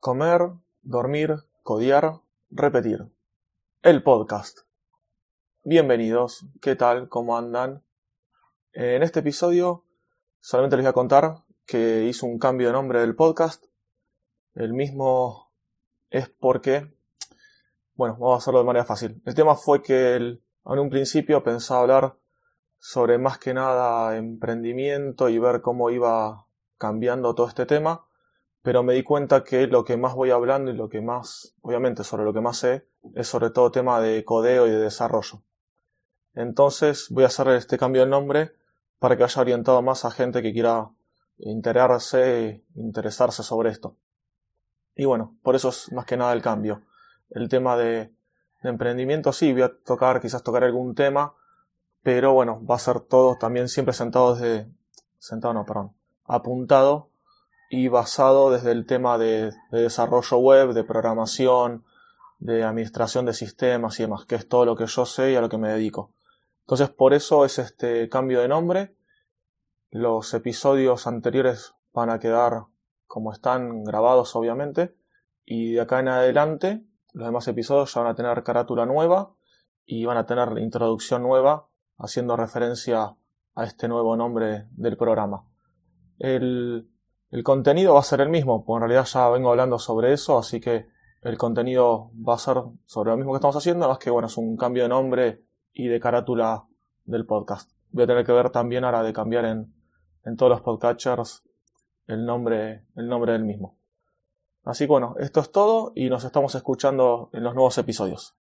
Comer, dormir, codiar, repetir. El podcast. Bienvenidos, ¿qué tal? ¿Cómo andan? En este episodio solamente les voy a contar que hice un cambio de nombre del podcast. El mismo es porque, bueno, vamos a hacerlo de manera fácil. El tema fue que en un principio pensaba hablar sobre más que nada emprendimiento y ver cómo iba cambiando todo este tema pero me di cuenta que lo que más voy hablando y lo que más, obviamente sobre lo que más sé, es sobre todo tema de codeo y de desarrollo. Entonces voy a hacer este cambio de nombre para que haya orientado más a gente que quiera interesarse, interesarse sobre esto. Y bueno, por eso es más que nada el cambio. El tema de, emprendimiento sí, voy a tocar, quizás tocar algún tema, pero bueno, va a ser todo también siempre sentado desde, sentado no, perdón, apuntado y basado desde el tema de, desarrollo web, de programación, de administración de sistemas y demás, que es todo lo que yo sé y a lo que me dedico. Entonces por eso es este cambio de nombre. Los episodios anteriores van a quedar como están grabados obviamente y de acá en adelante los demás episodios ya van a tener carátula nueva y van a tener introducción nueva haciendo referencia a este nuevo nombre del programa. El, el contenido va a ser el mismo, porque en realidad ya vengo hablando sobre eso, así que el contenido va a ser sobre lo mismo que estamos haciendo, más que bueno, es un cambio de nombre y de carátula del podcast. Voy a tener que ver también ahora de cambiar en, en todos los podcatchers el nombre, el nombre del mismo. Así que bueno, esto es todo y nos estamos escuchando en los nuevos episodios.